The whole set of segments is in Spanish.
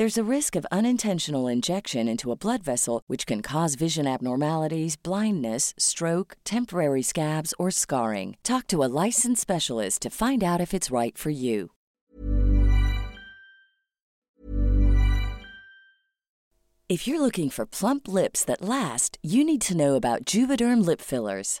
There's a risk of unintentional injection into a blood vessel, which can cause vision abnormalities, blindness, stroke, temporary scabs, or scarring. Talk to a licensed specialist to find out if it's right for you. If you're looking for plump lips that last, you need to know about Juvederm lip fillers.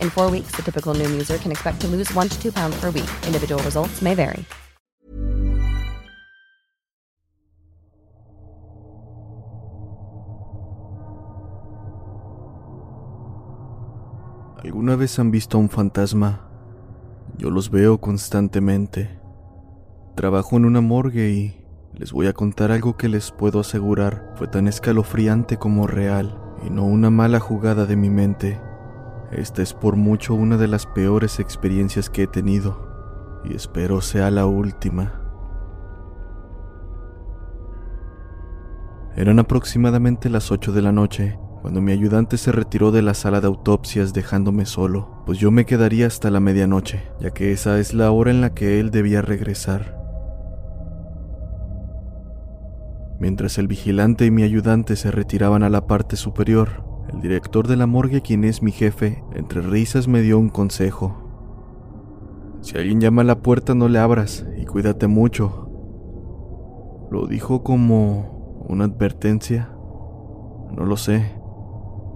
In four weeks, the typical Noom user can expect to lose one to two pounds per week. Individual results may vary. ¿Alguna vez han visto a un fantasma? Yo los veo constantemente. Trabajo en una morgue y les voy a contar algo que les puedo asegurar fue tan escalofriante como real y no una mala jugada de mi mente. Esta es por mucho una de las peores experiencias que he tenido y espero sea la última. Eran aproximadamente las 8 de la noche cuando mi ayudante se retiró de la sala de autopsias dejándome solo, pues yo me quedaría hasta la medianoche, ya que esa es la hora en la que él debía regresar. Mientras el vigilante y mi ayudante se retiraban a la parte superior, el director de la morgue, quien es mi jefe, entre risas me dio un consejo. Si alguien llama a la puerta no le abras y cuídate mucho. Lo dijo como una advertencia. No lo sé,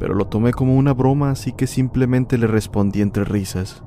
pero lo tomé como una broma, así que simplemente le respondí entre risas.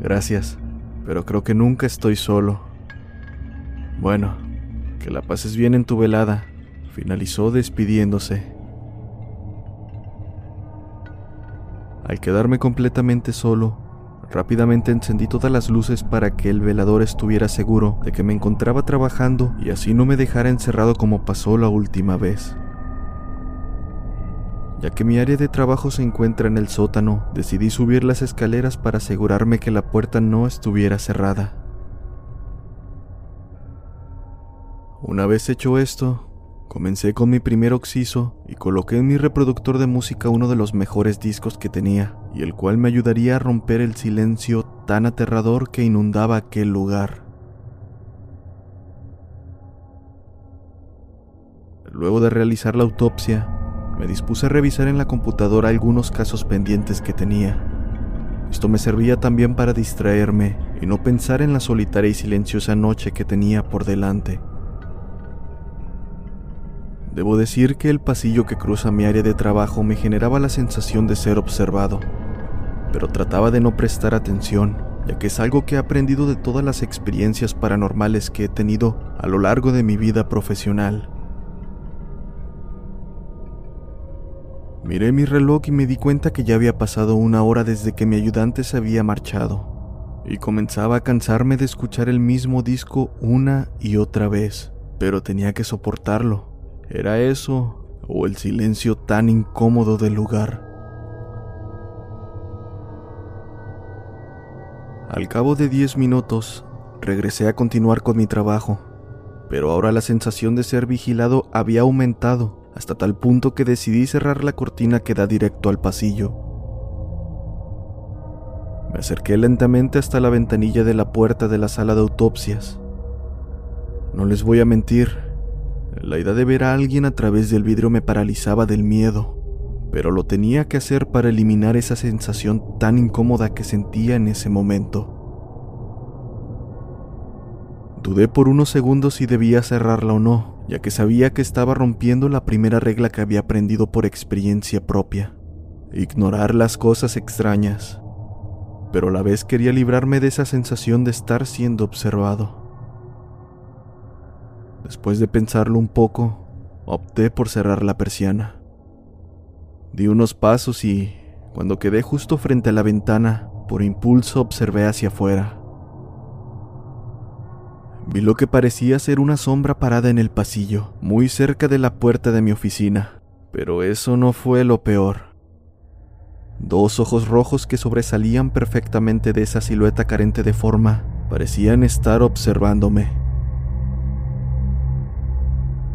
Gracias, pero creo que nunca estoy solo. Bueno, que la pases bien en tu velada, finalizó despidiéndose. Al quedarme completamente solo, rápidamente encendí todas las luces para que el velador estuviera seguro de que me encontraba trabajando y así no me dejara encerrado como pasó la última vez. Ya que mi área de trabajo se encuentra en el sótano, decidí subir las escaleras para asegurarme que la puerta no estuviera cerrada. Una vez hecho esto, comencé con mi primer oxiso y coloqué en mi reproductor de música uno de los mejores discos que tenía, y el cual me ayudaría a romper el silencio tan aterrador que inundaba aquel lugar. Luego de realizar la autopsia, me dispuse a revisar en la computadora algunos casos pendientes que tenía. Esto me servía también para distraerme y no pensar en la solitaria y silenciosa noche que tenía por delante. Debo decir que el pasillo que cruza mi área de trabajo me generaba la sensación de ser observado, pero trataba de no prestar atención, ya que es algo que he aprendido de todas las experiencias paranormales que he tenido a lo largo de mi vida profesional. Miré mi reloj y me di cuenta que ya había pasado una hora desde que mi ayudante se había marchado, y comenzaba a cansarme de escuchar el mismo disco una y otra vez, pero tenía que soportarlo. ¿Era eso o el silencio tan incómodo del lugar? Al cabo de diez minutos, regresé a continuar con mi trabajo, pero ahora la sensación de ser vigilado había aumentado hasta tal punto que decidí cerrar la cortina que da directo al pasillo. Me acerqué lentamente hasta la ventanilla de la puerta de la sala de autopsias. No les voy a mentir, la idea de ver a alguien a través del vidrio me paralizaba del miedo, pero lo tenía que hacer para eliminar esa sensación tan incómoda que sentía en ese momento. Dudé por unos segundos si debía cerrarla o no, ya que sabía que estaba rompiendo la primera regla que había aprendido por experiencia propia, ignorar las cosas extrañas, pero a la vez quería librarme de esa sensación de estar siendo observado. Después de pensarlo un poco, opté por cerrar la persiana. Di unos pasos y, cuando quedé justo frente a la ventana, por impulso observé hacia afuera. Vi lo que parecía ser una sombra parada en el pasillo, muy cerca de la puerta de mi oficina. Pero eso no fue lo peor. Dos ojos rojos que sobresalían perfectamente de esa silueta carente de forma parecían estar observándome.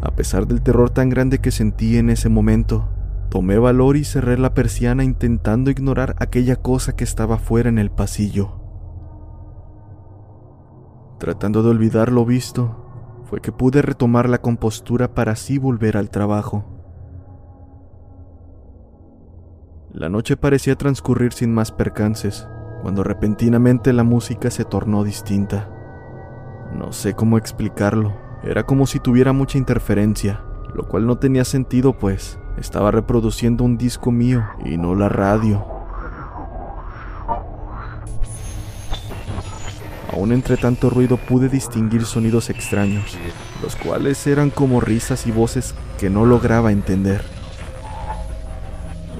A pesar del terror tan grande que sentí en ese momento, tomé valor y cerré la persiana intentando ignorar aquella cosa que estaba fuera en el pasillo. Tratando de olvidar lo visto, fue que pude retomar la compostura para así volver al trabajo. La noche parecía transcurrir sin más percances, cuando repentinamente la música se tornó distinta. No sé cómo explicarlo, era como si tuviera mucha interferencia, lo cual no tenía sentido pues estaba reproduciendo un disco mío y no la radio. Aún entre tanto ruido pude distinguir sonidos extraños, los cuales eran como risas y voces que no lograba entender.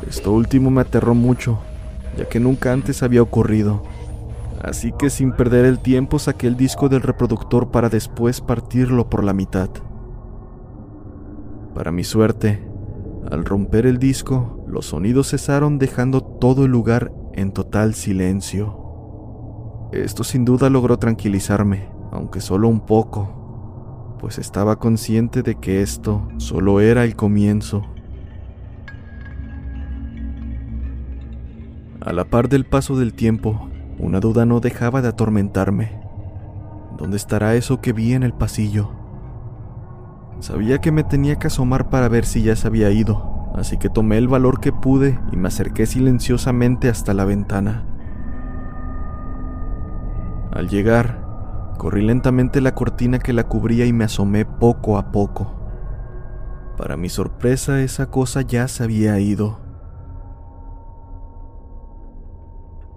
Esto último me aterró mucho, ya que nunca antes había ocurrido. Así que sin perder el tiempo saqué el disco del reproductor para después partirlo por la mitad. Para mi suerte, al romper el disco, los sonidos cesaron dejando todo el lugar en total silencio. Esto sin duda logró tranquilizarme, aunque solo un poco, pues estaba consciente de que esto solo era el comienzo. A la par del paso del tiempo, una duda no dejaba de atormentarme. ¿Dónde estará eso que vi en el pasillo? Sabía que me tenía que asomar para ver si ya se había ido, así que tomé el valor que pude y me acerqué silenciosamente hasta la ventana. Al llegar, corrí lentamente la cortina que la cubría y me asomé poco a poco. Para mi sorpresa, esa cosa ya se había ido.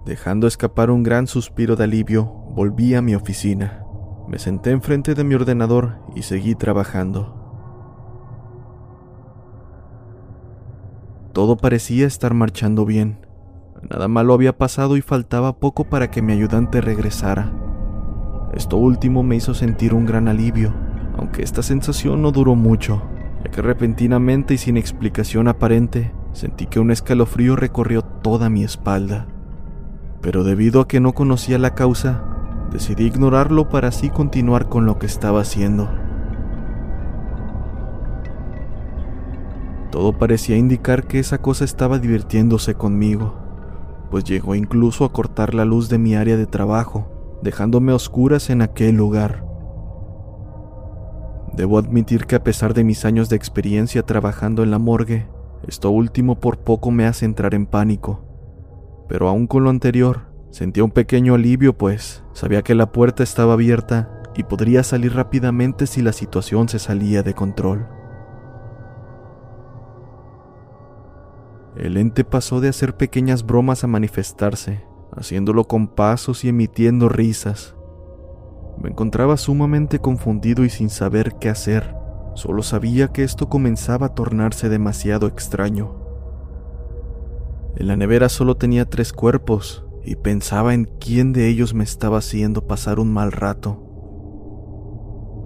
Dejando escapar un gran suspiro de alivio, volví a mi oficina. Me senté enfrente de mi ordenador y seguí trabajando. Todo parecía estar marchando bien. Nada malo había pasado y faltaba poco para que mi ayudante regresara. Esto último me hizo sentir un gran alivio, aunque esta sensación no duró mucho, ya que repentinamente y sin explicación aparente, sentí que un escalofrío recorrió toda mi espalda. Pero debido a que no conocía la causa, decidí ignorarlo para así continuar con lo que estaba haciendo. Todo parecía indicar que esa cosa estaba divirtiéndose conmigo pues llegó incluso a cortar la luz de mi área de trabajo, dejándome oscuras en aquel lugar. Debo admitir que a pesar de mis años de experiencia trabajando en la morgue, esto último por poco me hace entrar en pánico. Pero aún con lo anterior, sentía un pequeño alivio pues sabía que la puerta estaba abierta y podría salir rápidamente si la situación se salía de control. el ente pasó de hacer pequeñas bromas a manifestarse, haciéndolo con pasos y emitiendo risas. Me encontraba sumamente confundido y sin saber qué hacer. Solo sabía que esto comenzaba a tornarse demasiado extraño. En la nevera solo tenía tres cuerpos y pensaba en quién de ellos me estaba haciendo pasar un mal rato.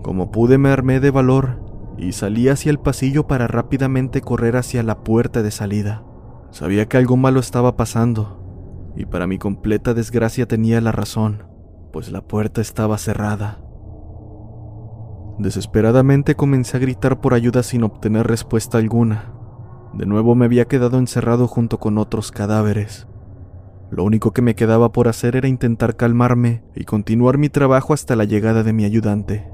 Como pude me armé de valor y salí hacia el pasillo para rápidamente correr hacia la puerta de salida. Sabía que algo malo estaba pasando y para mi completa desgracia tenía la razón pues la puerta estaba cerrada. Desesperadamente comencé a gritar por ayuda sin obtener respuesta alguna. De nuevo me había quedado encerrado junto con otros cadáveres. Lo único que me quedaba por hacer era intentar calmarme y continuar mi trabajo hasta la llegada de mi ayudante.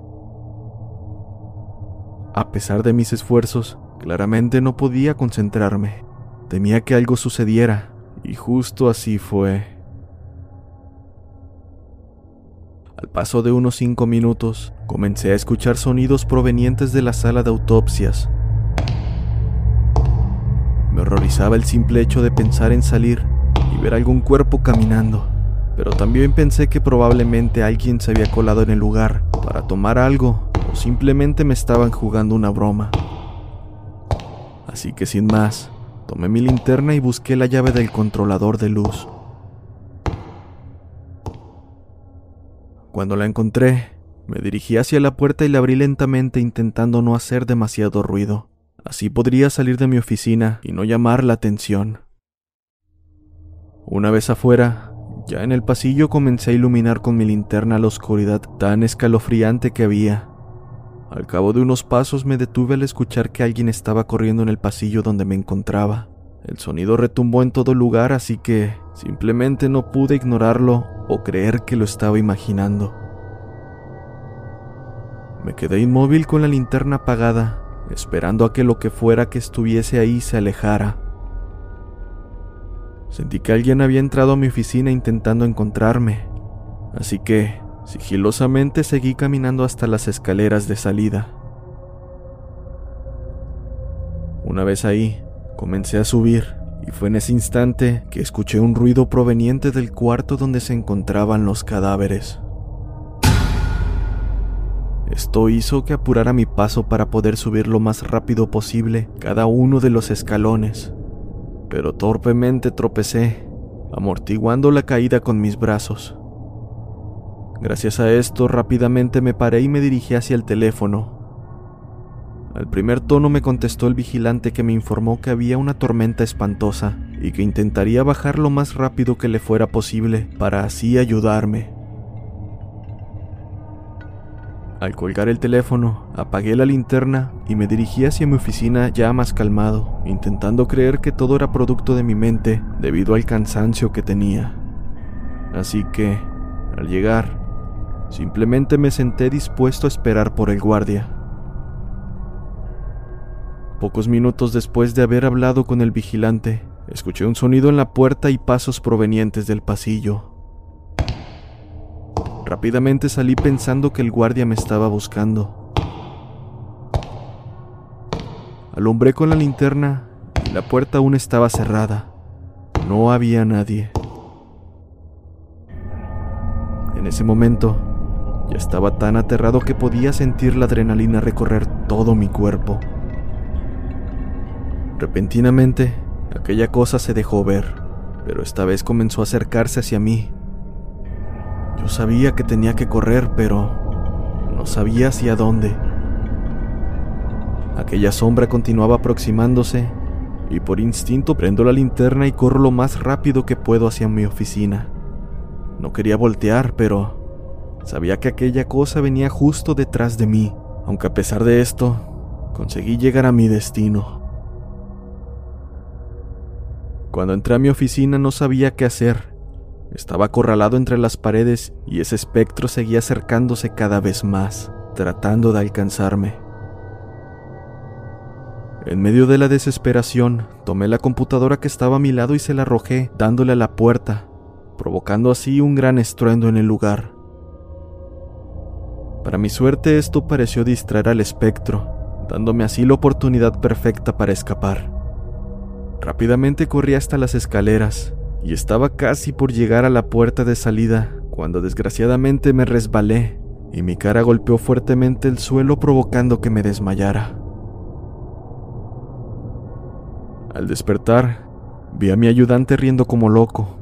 A pesar de mis esfuerzos, claramente no podía concentrarme. Temía que algo sucediera, y justo así fue. Al paso de unos cinco minutos, comencé a escuchar sonidos provenientes de la sala de autopsias. Me horrorizaba el simple hecho de pensar en salir y ver algún cuerpo caminando, pero también pensé que probablemente alguien se había colado en el lugar para tomar algo o simplemente me estaban jugando una broma. Así que sin más, tomé mi linterna y busqué la llave del controlador de luz. Cuando la encontré, me dirigí hacia la puerta y la abrí lentamente intentando no hacer demasiado ruido. Así podría salir de mi oficina y no llamar la atención. Una vez afuera, ya en el pasillo comencé a iluminar con mi linterna la oscuridad tan escalofriante que había. Al cabo de unos pasos me detuve al escuchar que alguien estaba corriendo en el pasillo donde me encontraba. El sonido retumbó en todo lugar, así que simplemente no pude ignorarlo o creer que lo estaba imaginando. Me quedé inmóvil con la linterna apagada, esperando a que lo que fuera que estuviese ahí se alejara. Sentí que alguien había entrado a mi oficina intentando encontrarme, así que sigilosamente seguí caminando hasta las escaleras de salida. Una vez ahí, comencé a subir y fue en ese instante que escuché un ruido proveniente del cuarto donde se encontraban los cadáveres. Esto hizo que apurara mi paso para poder subir lo más rápido posible cada uno de los escalones, pero torpemente tropecé, amortiguando la caída con mis brazos. Gracias a esto rápidamente me paré y me dirigí hacia el teléfono, al primer tono me contestó el vigilante que me informó que había una tormenta espantosa y que intentaría bajar lo más rápido que le fuera posible para así ayudarme. Al colgar el teléfono, apagué la linterna y me dirigí hacia mi oficina ya más calmado, intentando creer que todo era producto de mi mente debido al cansancio que tenía. Así que, al llegar, simplemente me senté dispuesto a esperar por el guardia. Pocos minutos después de haber hablado con el vigilante, escuché un sonido en la puerta y pasos provenientes del pasillo. Rápidamente salí pensando que el guardia me estaba buscando. Alumbré con la linterna y la puerta aún estaba cerrada. No había nadie. En ese momento, ya estaba tan aterrado que podía sentir la adrenalina recorrer todo mi cuerpo. Repentinamente, aquella cosa se dejó ver, pero esta vez comenzó a acercarse hacia mí. Yo sabía que tenía que correr, pero no sabía hacia dónde. Aquella sombra continuaba aproximándose y por instinto prendo la linterna y corro lo más rápido que puedo hacia mi oficina. No quería voltear, pero sabía que aquella cosa venía justo detrás de mí, aunque a pesar de esto, conseguí llegar a mi destino. Cuando entré a mi oficina no sabía qué hacer. Estaba acorralado entre las paredes y ese espectro seguía acercándose cada vez más, tratando de alcanzarme. En medio de la desesperación, tomé la computadora que estaba a mi lado y se la arrojé, dándole a la puerta, provocando así un gran estruendo en el lugar. Para mi suerte esto pareció distraer al espectro, dándome así la oportunidad perfecta para escapar. Rápidamente corrí hasta las escaleras y estaba casi por llegar a la puerta de salida cuando desgraciadamente me resbalé y mi cara golpeó fuertemente el suelo provocando que me desmayara. Al despertar, vi a mi ayudante riendo como loco.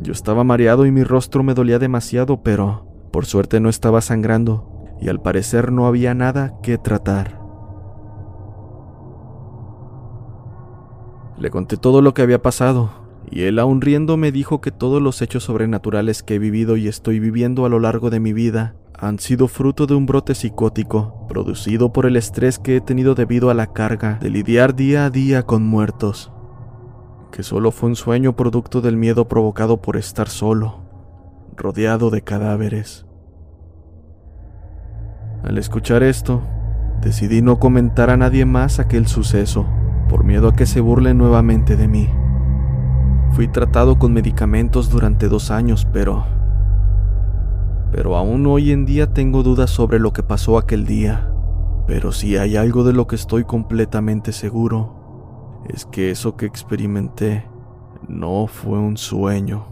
Yo estaba mareado y mi rostro me dolía demasiado, pero por suerte no estaba sangrando y al parecer no había nada que tratar. Le conté todo lo que había pasado, y él aún riendo me dijo que todos los hechos sobrenaturales que he vivido y estoy viviendo a lo largo de mi vida han sido fruto de un brote psicótico, producido por el estrés que he tenido debido a la carga de lidiar día a día con muertos, que solo fue un sueño producto del miedo provocado por estar solo, rodeado de cadáveres. Al escuchar esto, decidí no comentar a nadie más aquel suceso, por miedo a que se burlen nuevamente de mí. Fui tratado con medicamentos durante dos años, pero pero aún hoy en día tengo dudas sobre lo que pasó aquel día. Pero si hay algo de lo que estoy completamente seguro, es que eso que experimenté no fue un sueño.